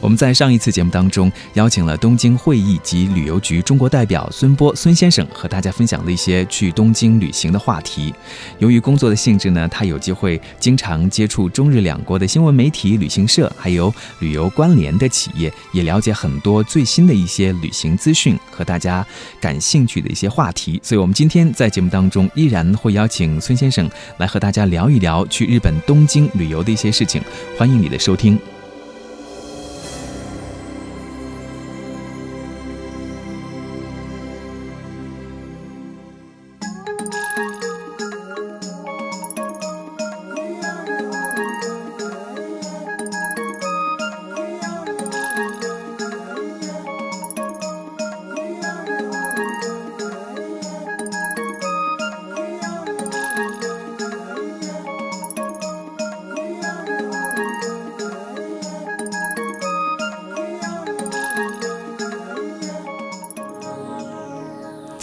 我们在上一次节目当中邀请了东京会议及旅游局中国代表孙波孙先生，和大家分享了一些去东京旅行的话题。由于工作的性质呢，他有机会经常接触中日两国的新闻媒体、旅行社，还有旅游关联的企业，也了解很多最新的一些旅行资讯和大家感兴趣的一些话题。所以，我们今天在节目当中依然会邀请孙先生来和大家聊一聊去日本东京旅游的一些事情。欢迎你的收听。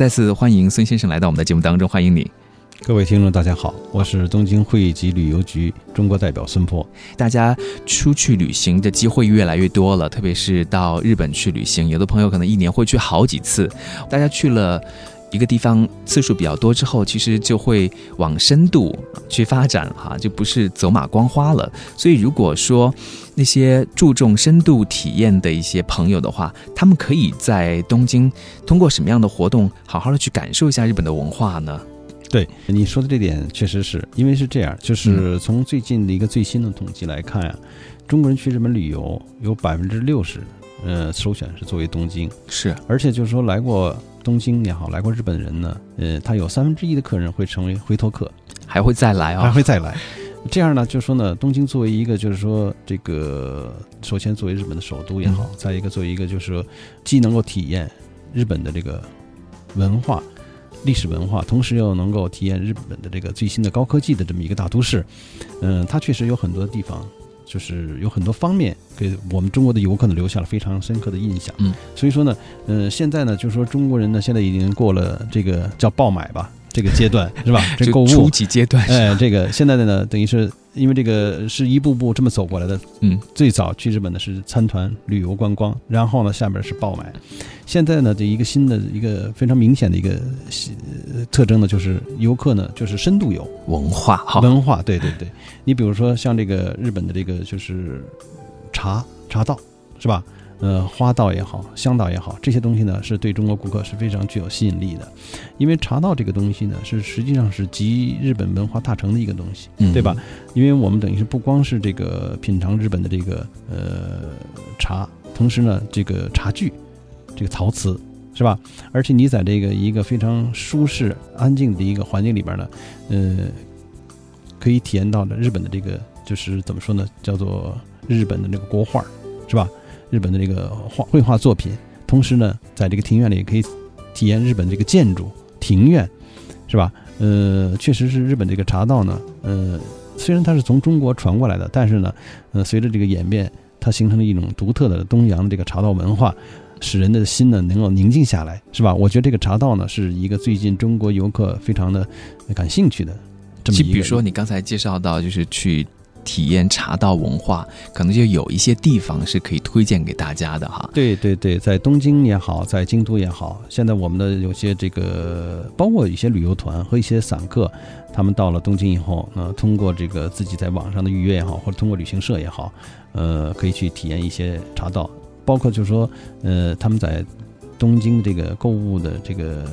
再次欢迎孙先生来到我们的节目当中，欢迎你。各位听众，大家好，我是东京会议及旅游局中国代表孙波。大家出去旅行的机会越来越多了，特别是到日本去旅行，有的朋友可能一年会去好几次。大家去了。一个地方次数比较多之后，其实就会往深度去发展哈，就不是走马观花了。所以，如果说那些注重深度体验的一些朋友的话，他们可以在东京通过什么样的活动，好好的去感受一下日本的文化呢？对你说的这点，确实是因为是这样，就是从最近的一个最新的统计来看呀，中国人去日本旅游有百分之六十，呃，首选是作为东京，是，而且就是说来过。东京也好，来过日本人呢，呃，他有三分之一的客人会成为回头客，还会再来啊，还会再来。这样呢，就说呢，东京作为一个，就是说这个，首先作为日本的首都也好，再一个作为一个，就是说既能够体验日本的这个文化、历史文化，同时又能够体验日本的这个最新的高科技的这么一个大都市，嗯，它确实有很多地方。就是有很多方面给我们中国的游客呢留下了非常深刻的印象。嗯，所以说呢，呃，现在呢，就是说中国人呢，现在已经过了这个叫爆买吧这个阶段，是吧？这购物初级阶段。哎，这个现在的呢，等于是。因为这个是一步步这么走过来的，嗯，最早去日本的是参团旅游观光，然后呢，下边是爆买，现在呢，这一个新的一个非常明显的一个特征呢，就是游客呢，就是深度游，文化哈，文化，对对对，你比如说像这个日本的这个就是茶茶道，是吧？呃，花道也好，香道也好，这些东西呢，是对中国顾客是非常具有吸引力的。因为茶道这个东西呢，是实际上是集日本文化大成的一个东西，对吧？因为我们等于是不光是这个品尝日本的这个呃茶，同时呢，这个茶具，这个陶瓷，是吧？而且你在这个一个非常舒适、安静的一个环境里边呢，呃，可以体验到的日本的这个就是怎么说呢？叫做日本的那个国画，是吧？日本的这个画绘画作品，同时呢，在这个庭院里也可以体验日本这个建筑庭院，是吧？呃，确实是日本这个茶道呢，呃，虽然它是从中国传过来的，但是呢，呃，随着这个演变，它形成了一种独特的东洋这个茶道文化，使人的心呢能够宁静下来，是吧？我觉得这个茶道呢是一个最近中国游客非常的感兴趣的这么一个。比如说你刚才介绍到，就是去。体验茶道文化，可能就有一些地方是可以推荐给大家的哈。对对对，在东京也好，在京都也好，现在我们的有些这个，包括一些旅游团和一些散客，他们到了东京以后，呃，通过这个自己在网上的预约也好，或者通过旅行社也好，呃，可以去体验一些茶道，包括就是说，呃，他们在东京这个购物的这个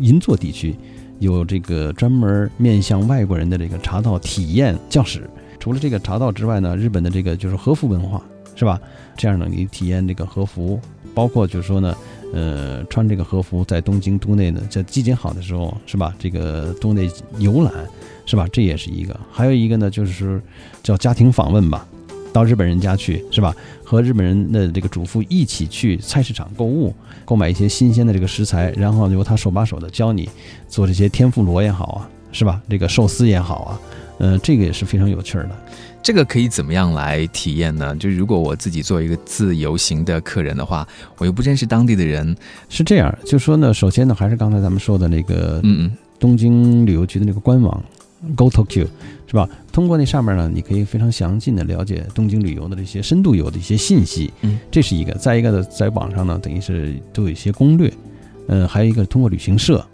银座地区，有这个专门面向外国人的这个茶道体验教室。除了这个茶道之外呢，日本的这个就是和服文化，是吧？这样呢，你体验这个和服，包括就是说呢，呃，穿这个和服在东京都内呢，在季节好的时候，是吧？这个都内游览，是吧？这也是一个。还有一个呢，就是叫家庭访问吧，到日本人家去，是吧？和日本人的这个主妇一起去菜市场购物，购买一些新鲜的这个食材，然后由他手把手的教你做这些天妇罗也好啊，是吧？这个寿司也好啊，呃，这个也是非常有趣儿的。这个可以怎么样来体验呢？就如果我自己做一个自由行的客人的话，我又不认识当地的人，是这样，就说呢，首先呢，还是刚才咱们说的那个，嗯嗯，东京旅游局的那个官网，Go Tokyo，是吧？通过那上面呢，你可以非常详尽的了解东京旅游的这些深度游的一些信息，嗯，这是一个。再一个呢，在网上呢，等于是都有一些攻略，嗯，还有一个通过旅行社，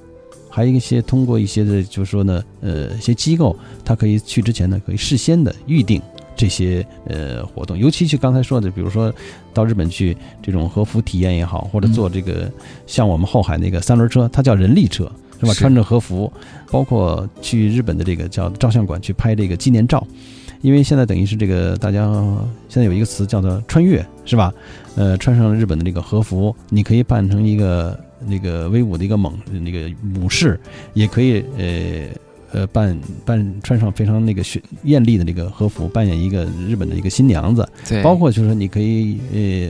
还有一些通过一些的，就是说呢，呃，一些机构，它可以去之前呢，可以事先的预定。这些呃活动，尤其是刚才说的，比如说到日本去这种和服体验也好，或者坐这个像我们后海那个三轮车，它叫人力车，是吧？穿着和服，包括去日本的这个叫照相馆去拍这个纪念照，因为现在等于是这个大家现在有一个词叫做穿越，是吧？呃，穿上日本的这个和服，你可以扮成一个那个威武的一个猛那个武士，也可以呃。呃，扮扮穿上非常那个炫艳丽的那个和服，扮演一个日本的一个新娘子。对，包括就是说，你可以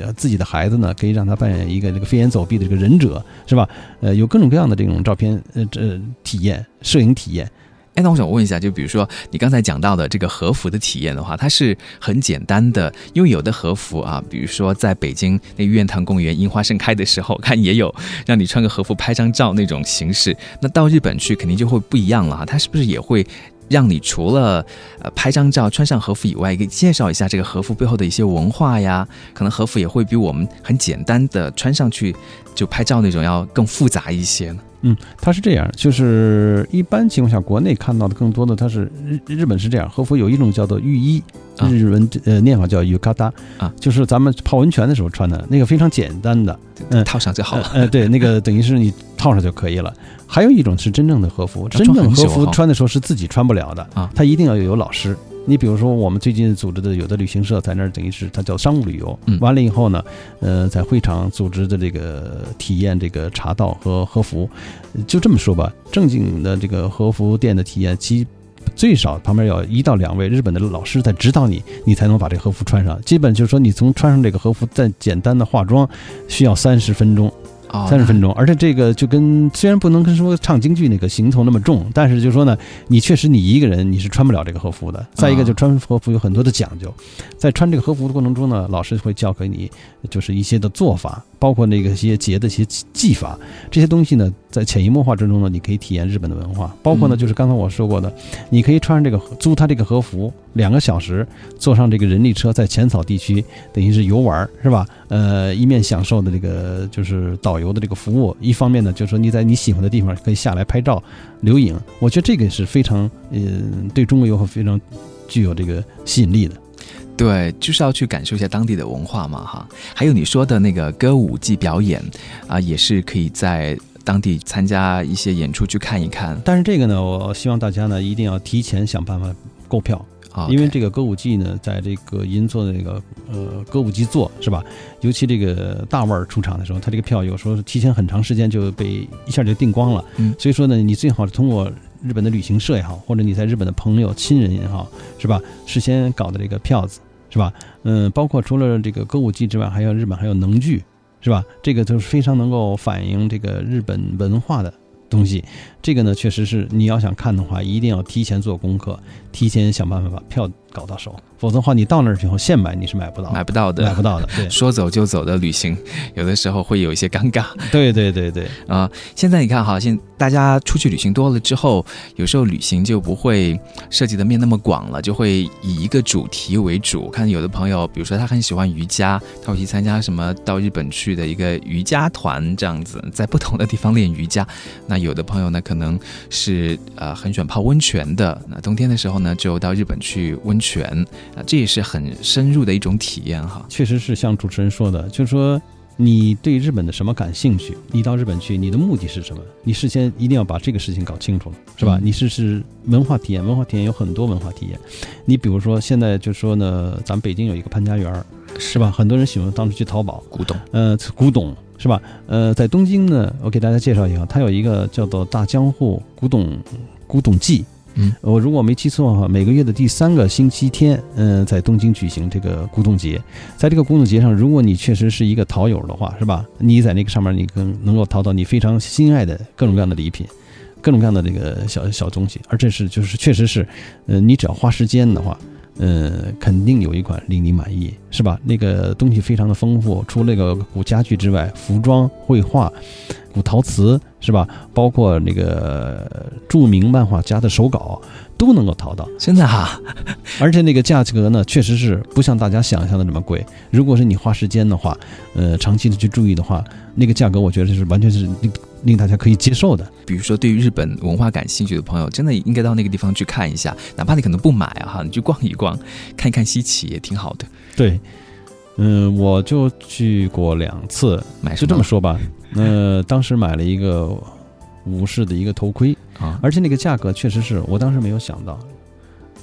呃，自己的孩子呢，可以让他扮演一个这个飞檐走壁的这个忍者，是吧？呃，有各种各样的这种照片呃这体验，摄影体验。哎，那我想问一下，就比如说你刚才讲到的这个和服的体验的话，它是很简单的，因为有的和服啊，比如说在北京那玉渊潭公园樱花盛开的时候，看也有让你穿个和服拍张照那种形式。那到日本去肯定就会不一样了哈，它是不是也会让你除了呃拍张照、穿上和服以外，给介绍一下这个和服背后的一些文化呀？可能和服也会比我们很简单的穿上去就拍照那种要更复杂一些呢？嗯，它是这样，就是一般情况下，国内看到的更多的，它是日日本是这样，和服有一种叫做浴衣，日文呃念法叫 yukata 啊，就是咱们泡温泉的时候穿的那个非常简单的，嗯，套上就好了，呃，对，那个 等于是你套上就可以了。还有一种是真正的和服，真正和服穿的时候是自己穿不了的啊，它一定要有老师。你比如说，我们最近组织的有的旅行社在那儿，等于是它叫商务旅游。完了以后呢，呃，在会场组织的这个体验这个茶道和和服，就这么说吧，正经的这个和服店的体验，其最少旁边有一到两位日本的老师在指导你，你才能把这和服穿上。基本就是说，你从穿上这个和服，再简单的化妆，需要三十分钟。三十分钟，而且这个就跟虽然不能跟说唱京剧那个行头那么重，但是就说呢，你确实你一个人你是穿不了这个和服的。再一个，就穿和服有很多的讲究，在穿这个和服的过程中呢，老师会教给你就是一些的做法，包括那个一些节的一些技法，这些东西呢，在潜移默化之中呢，你可以体验日本的文化。包括呢，就是刚才我说过的，你可以穿上这个租他这个和服两个小时，坐上这个人力车在浅草地区等于是游玩是吧？呃，一面享受的这个就是导。游的这个服务，一方面呢，就是说你在你喜欢的地方可以下来拍照、留影，我觉得这个是非常，嗯，对中国游客非常具有这个吸引力的。对，就是要去感受一下当地的文化嘛，哈。还有你说的那个歌舞伎表演啊，也是可以在当地参加一些演出去看一看。但是这个呢，我希望大家呢一定要提前想办法购票啊。因为这个歌舞伎呢，在这个银座的那个呃歌舞伎座是吧？尤其这个大腕儿出场的时候，他这个票有时候提前很长时间就被一下就订光了。嗯，所以说呢，你最好是通过日本的旅行社也好，或者你在日本的朋友亲人也好，是吧？事先搞的这个票子是吧？嗯，包括除了这个歌舞伎之外，还有日本还有能剧是吧？这个就是非常能够反映这个日本文化的。东西，这个呢，确实是你要想看的话，一定要提前做功课，提前想办法把票搞到手。否则的话，你到那儿之后现买你是买不到，买不到的，买不到的。对，说走就走的旅行，有的时候会有一些尴尬。对对对对啊！现在你看哈，现大家出去旅行多了之后，有时候旅行就不会涉及的面那么广了，就会以一个主题为主。看有的朋友，比如说他很喜欢瑜伽，他会去参加什么到日本去的一个瑜伽团，这样子在不同的地方练瑜伽。那有的朋友呢，可能是呃很喜欢泡温泉的，那冬天的时候呢，就到日本去温泉。啊，这也是很深入的一种体验哈。确实是像主持人说的，就是说你对日本的什么感兴趣，你到日本去，你的目的是什么？你事先一定要把这个事情搞清楚了，是吧？你是是文化体验，文化体验有很多文化体验。你比如说现在就说呢，咱们北京有一个潘家园，是吧？很多人喜欢当时去淘宝古董，呃，古董是吧？呃，在东京呢，我给大家介绍一下，它有一个叫做大江户古董古董记。嗯，我如果没记错的话，每个月的第三个星期天，嗯、在东京举行这个古董节。在这个古董节上，如果你确实是一个淘友的话，是吧？你在那个上面，你更能够淘到你非常心爱的各种各样的礼品，各种各样的这个小小东西，而这是就是确实是，呃，你只要花时间的话。嗯，肯定有一款令你满意，是吧？那个东西非常的丰富，除那个古家具之外，服装、绘画、古陶瓷，是吧？包括那个著名漫画家的手稿都能够淘到。现在哈，而且那个价格呢，确实是不像大家想象的那么贵。如果是你花时间的话，呃，长期的去注意的话，那个价格我觉得是完全是令令大家可以接受的。比如说对于日本文化感兴趣的朋友，真的应该到那个地方去看一下，哪怕你可能不买啊哈，你去逛一逛，看一看稀奇也挺好的。对，嗯，我就去过两次，买什就这么说吧。呃，当时买了一个武士的一个头盔，啊，而且那个价格确实是我当时没有想到。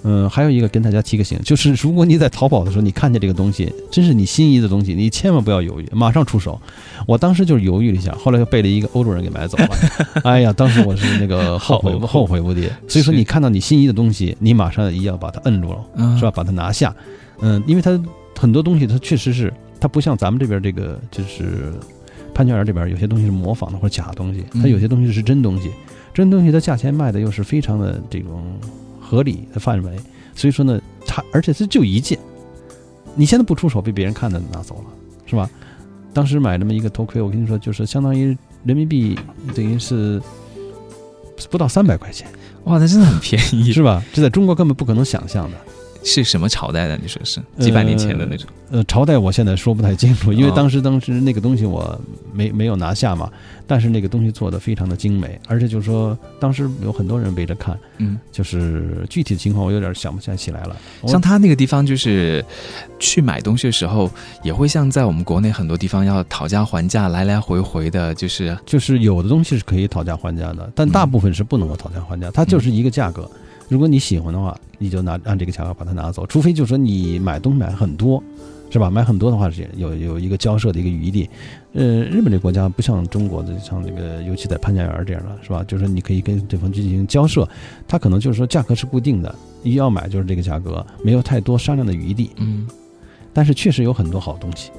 嗯，还有一个跟大家提个醒，就是如果你在淘宝的时候，你看见这个东西，真是你心仪的东西，你千万不要犹豫，马上出手。我当时就是犹豫了一下，后来又被了一个欧洲人给买走了。哎呀，当时我是那个后悔后后悔不迭。所以说，你看到你心仪的东西，你马上一定要把它摁住了。嗯是吧？把它拿下，嗯，因为它很多东西它确实是，它不像咱们这边这个就是潘家园这边有些东西是模仿的或者假东西，它嗯有些东西是真东西，真东西它价钱卖的又是非常的这种合理的范围，所以说呢，它而且它就一件，你现在不出手被别人看的拿走了，是吧？当时买这么一个头盔，我跟你说，就是相当于人民币等于是不到三百块钱，哇，那真的很便宜，是吧？这在中国根本不可能想象的。是什么朝代的？你说是几百年前的那种？呃，朝代我现在说不太清楚，因为哦当时当时那个东西我没没有拿下嘛，但是那个东西做的非常的精美，而且就是说当时有很多人围着看，嗯，就是具体的情况我有点想不起来起来了。像他那个地方，就是去买东西的时候，也会像在我们国内很多地方要讨价还价，来来回回的，就是就是有的东西是可以讨价还价的，但大部分是不能够讨价还价，它就是一个价格。如果你喜欢的话，你就拿按这个价格把它拿走，除非就是说你买东西买很多，是吧？买很多的话是有有一个交涉的一个余地。呃，日本这国家不像中国的，像这个尤其在潘家园这样的，是吧？就是说你可以跟对方去进行交涉，他可能就是说价格是固定的，一要买就是这个价格，没有太多商量的余地。嗯，但是确实有很多好东西。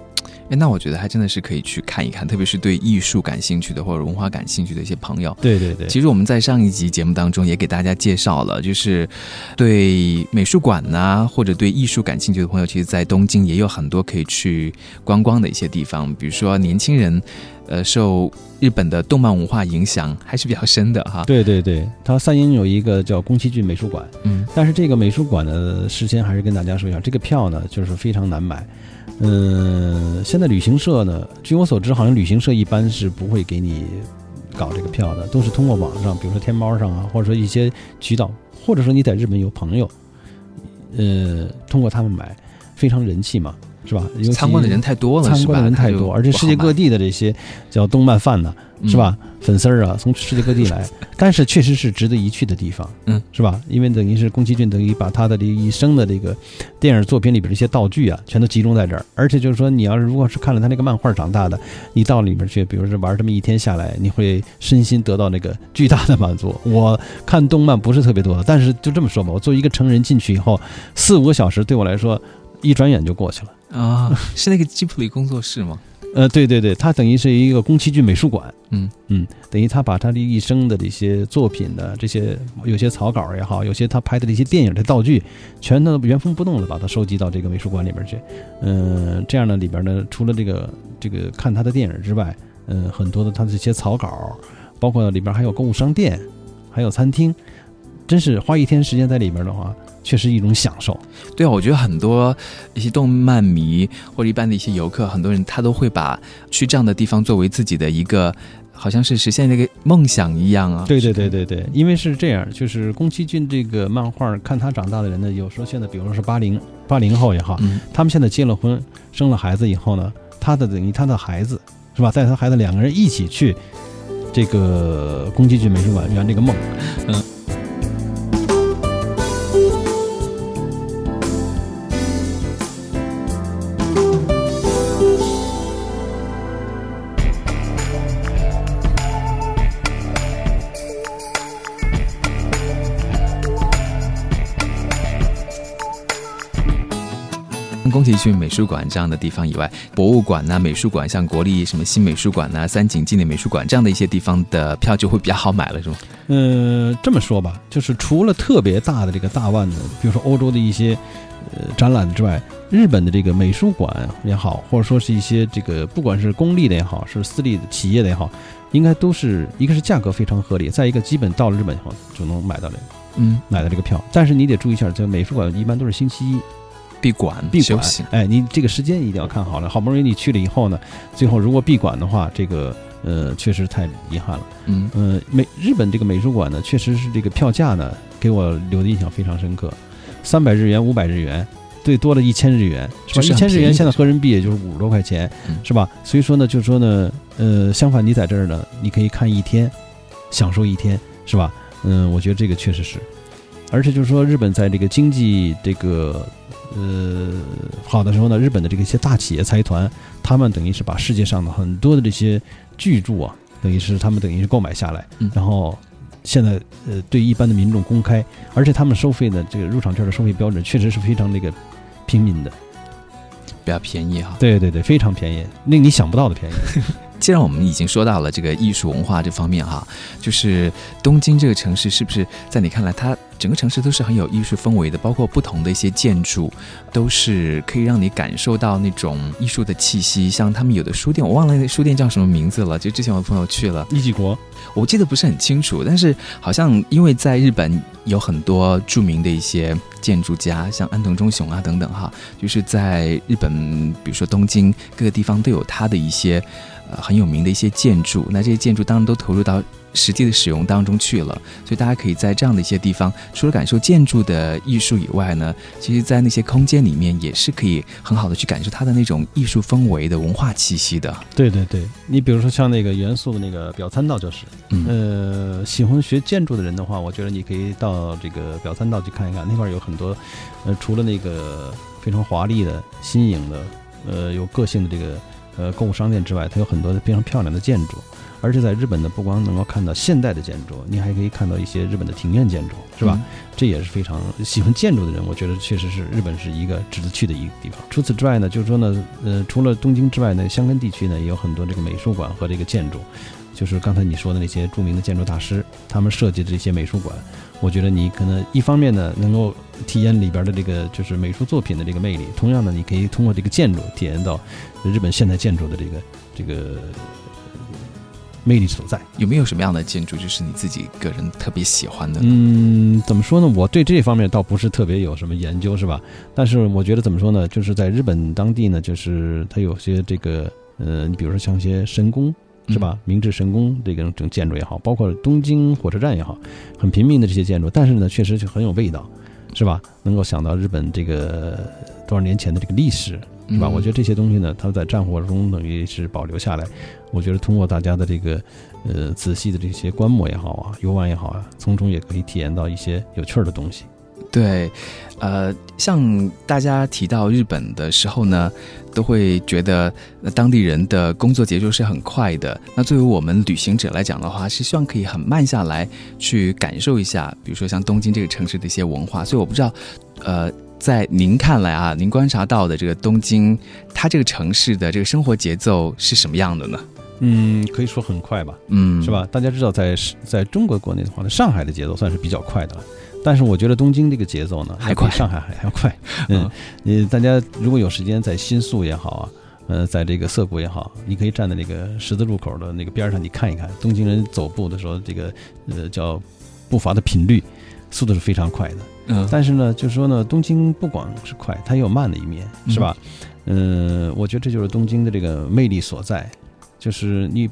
哎，那我觉得还真的是可以去看一看，特别是对艺术感兴趣的或者文化感兴趣的一些朋友。对对对，其实我们在上一集节目当中也给大家介绍了，就是对美术馆呐、或者对艺术感兴趣的朋友，其实，在东京也有很多可以去观光的一些地方。比如说，年轻人，呃，受日本的动漫文化影响还是比较深的哈。对对对，它三鹰有一个叫宫崎骏美术馆。嗯但是这个美术馆的，事先还是跟大家说一下，这个票呢就是非常难买。嗯，现在旅行社呢，据我所知，好像旅行社一般是不会给你搞这个票的，都是通过网上，比如说天猫上啊，或者说一些渠道，或者说你在日本有朋友，呃，通过他们买，非常人气嘛，是吧？因为参观的人太多了，参观的人是吧太多，而且世界各，地的这些叫动漫饭呢，地是？吧？粉丝儿啊，从世界各地来，但是确实是值得一去的地方，嗯，是吧？因为等于是宫崎骏等于把他的这一生的这个电影作品里边这些道具啊，全都集中在这儿，而且就是说，你要是如果是看了他那个漫画长大的，你到里面去，比如说玩这么一天下来，你会身心得到那个巨大的满足。我看动漫不是特别多的，但是就这么说吧，我作为一个成人进去以后，四五个小时对我来说，一转眼就过去了。啊，是那个吉普里工作室吗？呃，对对对，它等于是一个宫崎骏美术馆，嗯嗯，等于他把他的一生的这些作品的这些有些草稿也好，有些他拍的这些电影的道具，全都原封不动的把它收集到这个美术馆里面去。嗯、这样呢，里边呢，除了这个这个看他的电影之外，嗯、很多的他的这些草稿，包括里边还有购物商店，还有餐厅，真是花一天时间在里边的话，确实一种享受。对啊，我觉得很多一些动漫迷或者一般的一些游客，很多人他都会把去这样的地方作为自己的一个，好像是实现那个梦想一样啊。对对对对对，因为是这样，就是宫崎骏这个漫画，看他长大的人呢，有时候现在比如说是八零八零后也好，嗯，他们现在结了婚，生了孩子以后呢，他的等于他的孩子是吧，带他孩子两个人一起去这个宫崎骏美术馆圆这个梦。宫崎骏美术馆这样的地方以外，博物馆呐、美术馆，像国立什么新美术馆呐、三井纪念美术馆这样的一些地方的票就会比较好买了，是吗？呃，这么说吧，就是除了特别大的这个大万的，比如说欧洲的一些呃展览之外，日本的这个美术馆也好，或者说是一些这个不管是公立的也好，是私立的企业的也好，应该都是一个是价格非常合理，再一个基本到了日本以后就能买到这个嗯，买到这个票。但是你得注意一下，这个美术馆一般都是星期一闭馆闭馆休息，，哎，你这个时间一定要看好了。好不容易你去了以后呢，最后如果闭馆的话，这个呃确实太遗憾了。嗯呃，美日本这个美术馆呢，确实是这个票价呢，给我留的印象非常深刻，三百日元、五百日元，最多的一千日元，是吧？一千日元现在合人民币也就是五十多块钱，嗯是吧？所以说呢，就是说呢，呃，相反你在这儿呢，你可以看一天，享受一天，是吧？嗯，我觉得这个确实是，而且就是说，日本在这个经济这个呃好的时候呢，日本的这个一些大企业财团，他们等于是把世界上的很多的这些巨著啊，等于是他们等于是购买下来，嗯然后现在呃对一般的民众公开，而且他们收费的这个入场券的收费标准确实是非常那个平民的，比较便宜哈。对对对，非常便宜，令你想不到的便宜。既然我们已经说到了这个艺术文化这方面哈，就是东京这个城市是不是在你看来，它整个城市都是很有艺术氛围的，包括不同的一些建筑，都是可以让你感受到那种艺术的气息。像他们有的书店，我忘了那书店叫什么名字了，就之前我朋友去了，一级国，我记得不是很清楚，但是好像因为在日本有很多著名的一些建筑家，像安藤忠雄啊等等哈，就是在日本，比如说东京各个地方都有他的一些呃很有名的一些建筑，那这些建筑当然都投入到实际的使用当中去了，所以大家可以在这样的一些地方，除了感受建筑的艺术以外呢，其实在那些空间里面也是可以很好的去感受它的那种艺术氛围的文化气息的。对对对，你比如说像那个元素的那个表参道就是，嗯呃，喜欢学建筑的人的话，我觉得你可以到这个表参道去看一看，那块儿有很多，呃，除了那个非常华丽的、新颖的，呃，有个性的这个呃购物商店之外，它有很多非常漂亮的建筑。而且在日本呢，不光能够看到现代的建筑，你还可以看到一些日本的庭院建筑，是吧？嗯这也是非常喜欢建筑的人，我觉得确实是日本是一个值得去的一个地方。除此之外呢，就是说呢，呃，除了东京之外呢，香根地区呢也有很多这个美术馆和这个建筑，就是刚才你说的那些著名的建筑大师，他们设计的这些美术馆，我觉得你可能一方面呢能够体验里边的这个就是美术作品的这个魅力，同样呢，你可以通过这个建筑体验到日本现代建筑的这个这个魅力所在。有没有什么样的建筑，就是你自己个人特别喜欢的？嗯，怎么说呢？我对这方面倒不是特别有什么研究，是吧？但是我觉得怎么说呢？就是在日本当地呢，就是它有些这个呃，你比如说像一些神宫，是吧？明治神宫这个这种建筑也好，包括东京火车站也好，很平民的这些建筑，但是呢，确实就很有味道，是吧？能够想到日本这个多少年前的这个历史，是吧？嗯我觉得这些东西呢，它在战火中等于是保留下来。我觉得通过大家的这个呃仔细的这些观摩也好啊，游玩也好啊，从中也可以体验到一些有趣儿的东西。对，呃，像大家提到日本的时候呢，都会觉得呃当地人的工作节奏是很快的。那作为我们旅行者来讲的话，是希望可以很慢下来，去感受一下，比如说像东京这个城市的一些文化。所以我不知道，呃，在您看来啊，您观察到的这个东京，它这个城市的这个生活节奏是什么样的呢？嗯，可以说很快吧，嗯，是？吧？大家知道在，在中国国内的话呢，上海的节奏算是比较快的了。但是我觉得东京这个节奏呢，还快比上海还还要快。嗯，呃，大家如果有时间在新宿也好啊，呃，在这个涩谷也好，你可以站在那个十字路口的那个边儿上，你看一看东京人走步的时候，这个呃叫步伐的频率，速度是非常快的。嗯，但是呢，就是说呢，东京不光是快，它也有慢的一面，是吧？嗯、我觉得这就是东京的这个魅力所在，就是你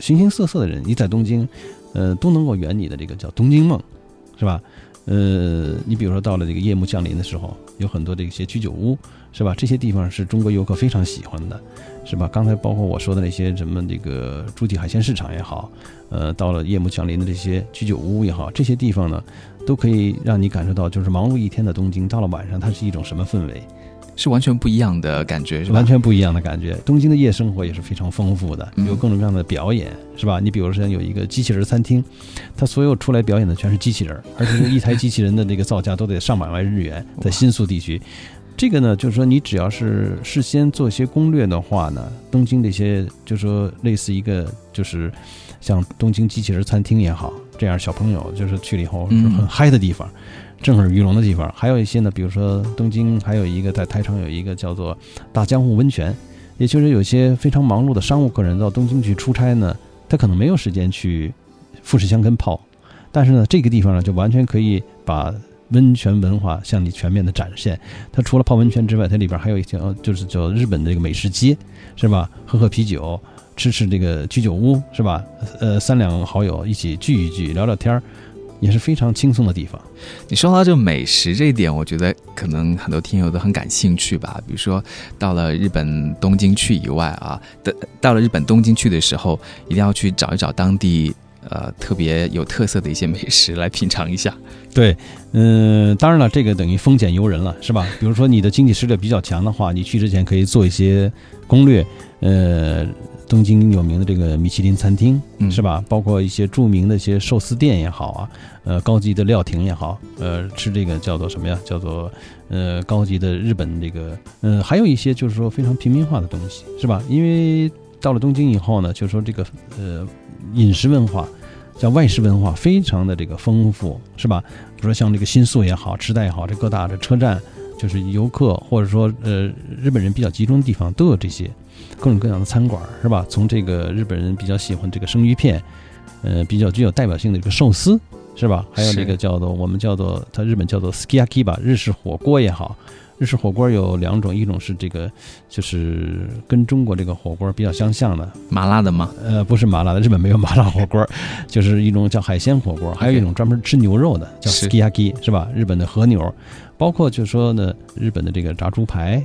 形形色色的人，你在东京，呃，都能够圆你的这个叫东京梦，是吧？呃，你比如说到了这个夜幕降临的时候，有很多这些居酒屋，是吧？这些地方是中国游客非常喜欢的，是吧？刚才包括我说的那些什么这个主体海鲜市场也好，呃，到了夜幕降临的这些居酒屋也好，这些地方呢，都可以让你感受到，就是忙碌一天的东京，到了晚上它是一种什么氛围，是完全不一样的感觉，是吧？完全不一样的感觉。东京的夜生活也是非常丰富的，嗯有各种各样的表演，是吧？你比如说有一个机器人餐厅，它所有出来表演的全是机器人，而且一台机器人的这个造价都得上百万日元，在新宿地区。这个呢，就是说你只要是事先做一些攻略的话呢，东京这些就是说类似一个就是像东京机器人餐厅也好，这样小朋友就是去了以后是很嗨的地方，震耳欲聋的地方。还有一些呢，比如说东京还有一个在台场有一个叫做大江户温泉，也就是有些非常忙碌的商务客人到东京去出差呢，他可能没有时间去富士箱根泡，但是呢，这个地方呢就完全可以把温泉文化向你全面的展现。它除了泡温泉之外，它里边还有一条就是叫日本的这个美食街，是吧？喝喝啤酒，吃吃这个居酒屋，是吧？呃，三两好友一起聚一聚，聊聊天，也是非常轻松的地方。你说到这个美食这一点，我觉得可能很多听友都很感兴趣吧。比如说到了日本东京去以外啊，的到了日本东京去的时候，一定要去找一找当地呃特别有特色的一些美食来品尝一下。对，嗯、当然了，这个等于丰俭由人了，是吧？比如说你的经济实力比较强的话，你去之前可以做一些攻略，呃，东京有名的这个米其林餐厅，嗯是吧？包括一些著名的一些寿司店也好啊，呃，高级的料亭也好，呃，吃这个叫做什么呀？叫做呃高级的日本这个，呃，还有一些就是说非常平民化的东西，是吧？因为到了东京以后呢，就是说这个呃饮食文化。叫外食文化非常的这个丰富，是吧？比如说像这个新宿也好，池袋也好，这各大的车站，就是游客或者说呃日本人比较集中的地方，都有这些各种各样的餐馆，是吧？从这个日本人比较喜欢这个生鱼片，呃，比较具有代表性的这个寿司，是吧？还有是这个叫做我们叫做它日本叫做 sukiyaki 吧，日式火锅也好。日式火锅有两种，一种是这个，就是跟中国这个火锅比较相像的，麻辣的吗？呃，不是麻辣的，日本没有麻辣火锅，就是一种叫海鲜火锅，还有一种专门吃牛肉的，叫是 sukiyaki，是吧？日本的和牛，包括就是说呢，日本的这个炸猪排，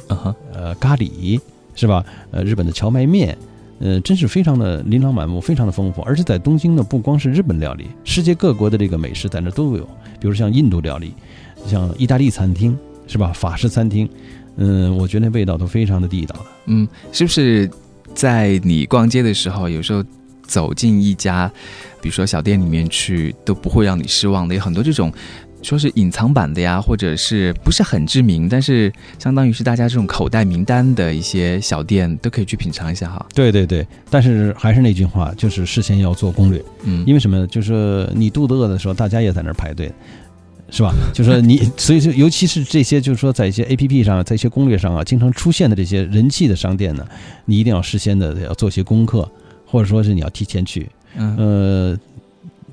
呃，咖喱，是吧？呃，日本的荞麦面，呃，真是非常的琳琅满目，非常的丰富。而且在东京呢，不光是日本料理，世界各国的这个美食在那都有，比如像印度料理，像意大利餐厅，是吧？法式餐厅，嗯，我觉得那味道都非常的地道的。嗯，是不是在你逛街的时候，有时候走进一家，比如说小店里面去，都不会让你失望的？有很多这种。说是隐藏版的呀，或者是不是很知名，但是相当于是大家这种口袋名单的一些小店，都可以去品尝一下哈。对对对，但是还是那句话，就是事先要做攻略。嗯，因为什么呢？就是你肚子饿的时候，大家也在那儿排队，是吧？就说你，所以说，尤其是这些，就是说，在一些 A P P 上，在一些攻略上啊，经常出现的这些人气的商店呢，你一定要事先的要做些功课，或者说是你要提前去。嗯呃，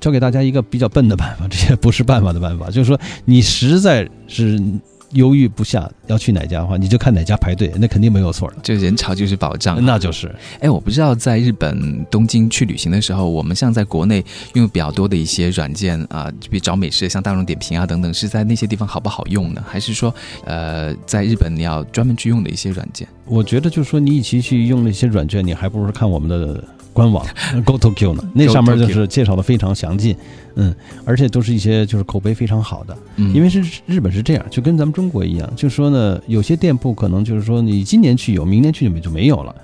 教给大家一个比较笨的办法，这些不是办法的办法，就是说你实在是犹豫不下要去哪家的话，你就看哪家排队，那肯定没有错的。就人潮就是保障。那就是哎，我不知道在日本东京去旅行的时候，我们像在国内用比较多的一些软件啊，就比如找美食，像大众点评啊等等，是在那些地方好不好用呢？还是说，呃，在日本你要专门去用的一些软件？我觉得就是说，你与其去用那些软件，你还不如看我们的官网 Go Tokyo 呢。那上面就是介绍的非常详尽，嗯，而且都是一些就是口碑非常好的。嗯，因为是日本是这样，就跟咱们中国一样，就说呢，有些店铺可能就是说你今年去有，明年去就没就没有了。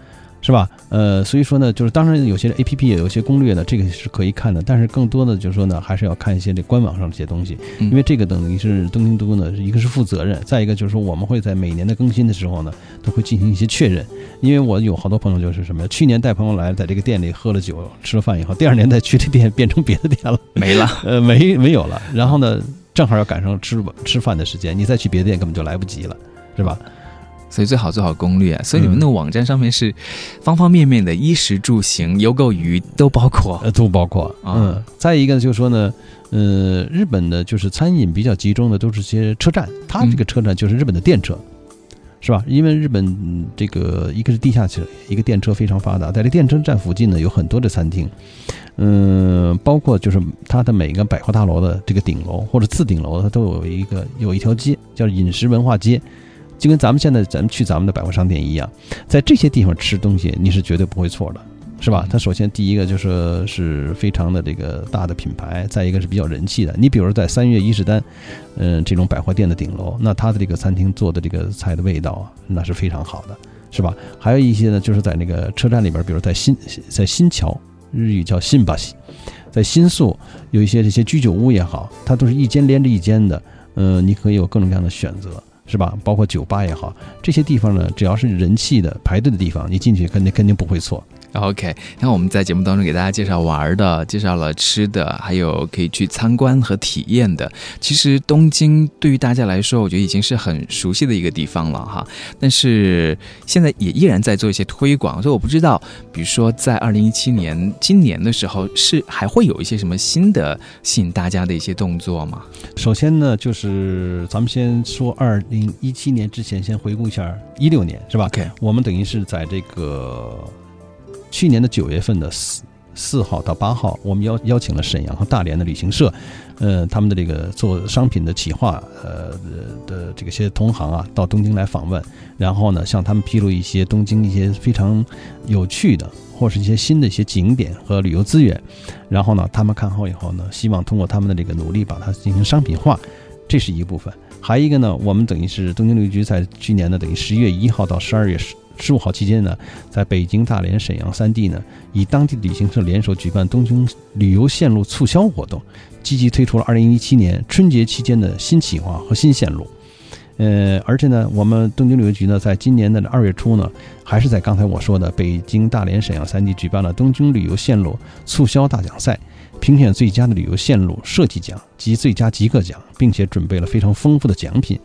是吧？呃，所以说呢，就是当然有些 A P P 也有些攻略的，这个是可以看的，但是更多的就是说呢，还是要看一些这官网上这些东西，嗯因为这个等于是东京都呢，一个是负责任，再一个就是说我们会在每年的更新的时候呢，都会进行一些确认。因为我有好多朋友就是什么呀，去年带朋友来，在这个店里喝了酒，吃了饭以后，第二年再去这店变成别的店了，没了。呃，没没有了，然后呢，正好要赶上吃吃饭的时间，你再去别的店根本就来不及了，是吧？所以最好做好攻略。所以你们那个网站上面是方方面面的，衣食住行、游购娱都包括。呃，都包括。啊嗯，再一个就是说呢，呃，日本的就是餐饮比较集中的都是些车站，它这个车站就是日本的电车。是吧？因为日本嗯这个一个是地下车，一个电车非常发达，在这电车站附近呢有很多的餐厅，嗯，包括就是它的每个百货大楼的这个顶楼或者次顶楼，它都有一个有一条街叫饮食文化街，就跟咱们现在咱们去咱们的百货商店一样，在这些地方吃东西你是绝对不会错的。是吧？它首先第一个就是是非常的这个大的品牌，再一个是比较人气的。你比如在三月伊势丹，嗯、这种百货店的顶楼，那它的这个餐厅做的这个菜的味道啊，那是非常好的，是吧？还有一些呢，就是在那个车站里边，比如在新在新桥，日语叫新巴西，在新宿有一些这些居酒屋也好，它都是一间连着一间的，嗯，你可以有各种各样的选择。是吧？包括酒吧也好，这些地方呢，只要是人气的排队的地方，你进去肯定肯定不会错。OK，那我们在节目当中给大家介绍玩的，介绍了吃的，还有可以去参观和体验的。其实东京对于大家来说，我觉得已经是很熟悉的一个地方了哈。但是现在也依然在做一些推广，所以我不知道，比如说在二零一七年今年的时候，是还会有一些什么新的吸引大家的一些动作吗？首先呢，就是咱们先说二零一七年之前，先回顾一下一六年，是吧？OK，我们等于是在这个。去年的九月份的四四号到八号，我们邀邀请了沈阳和大连的旅行社，呃，他们的这个做商品的企划，呃的这个些同行啊，到东京来访问，然后呢，向他们披露一些东京一些非常有趣的，或是一些新的一些景点和旅游资源，然后呢，他们看好以后呢，希望通过他们的这个努力，把它进行商品化，这是一部分。还一个呢，我们等于是东京旅游局在去年呢，等于十一月一号到十二月十。十五号期间呢，在北京、大连、沈阳三地呢，以当地旅行社联手举办东京旅游线路促销活动，积极推出了二零一七年春节期间的新企划和新线路。呃，而且呢，我们东京旅游局呢，在今年的二月初呢，还是在刚才我说的北京、大连、沈阳三地举办了东京旅游线路促销大奖赛，评选最佳的旅游线路设计奖及最佳极客奖，并且准备了非常丰富的奖品。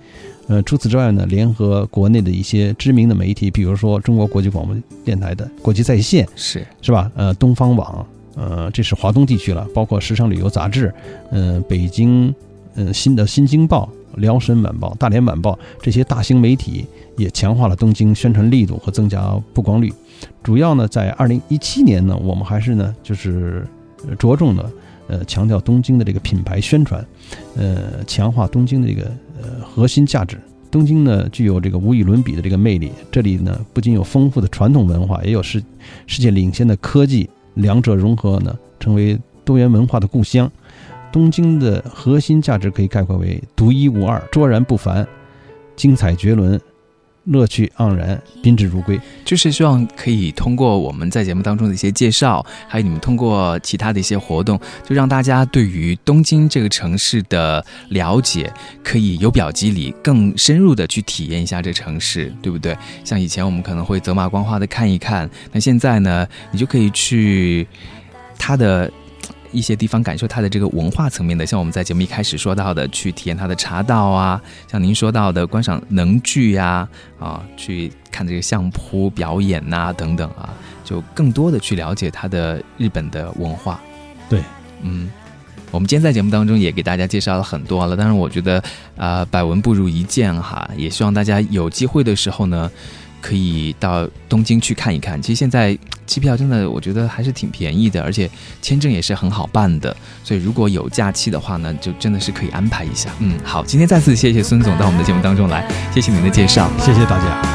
呃，除此之外呢，联合国内的一些知名的媒体，比如说中国国际广播电台的国际在线，是是吧？呃，东方网，呃，这是华东地区了，包括时尚旅游杂志，嗯，北京，嗯，新的新京报、辽沈晚报、大连晚报这些大型媒体也强化了东京宣传力度和增加曝光率。主要呢，在二零一七年呢，我们还是呢，就是着重的，呃，强调东京的这个品牌宣传，呃，强化东京的这个。呃，核心价值，东京呢具有这个无与伦比的这个魅力。这里呢不仅有丰富的传统文化，也有世世界领先的科技，两者融合呢，成为多元文化的故乡。东京的核心价值可以概括为独一无二、卓然不凡、精彩绝伦。乐趣盎然，宾至如归，就是希望可以通过我们在节目当中的一些介绍，还有你们通过其他的一些活动，就让大家对于东京这个城市的了解可以由表及里，更深入的去体验一下这城市，对不对？像以前我们可能会走马观花的看一看，那现在呢，你就可以去它的。一些地方感受它的这个文化层面的，像我们在节目一开始说到的，去体验它的茶道啊，像您说到的观赏能剧呀，啊，去看这个相扑表演呐等等啊，就更多的去了解它的日本的文化。对，嗯，我们今天在节目当中也给大家介绍了很多了，但是我觉得啊，百闻不如一见哈，也希望大家有机会的时候呢。可以到东京去看一看。其实现在机票真的，我觉得还是挺便宜的，而且签证也是很好办的。所以如果有假期的话呢，就真的是可以安排一下。嗯，好，今天再次谢谢孙总到我们的节目当中来，谢谢您的介绍，谢谢大家。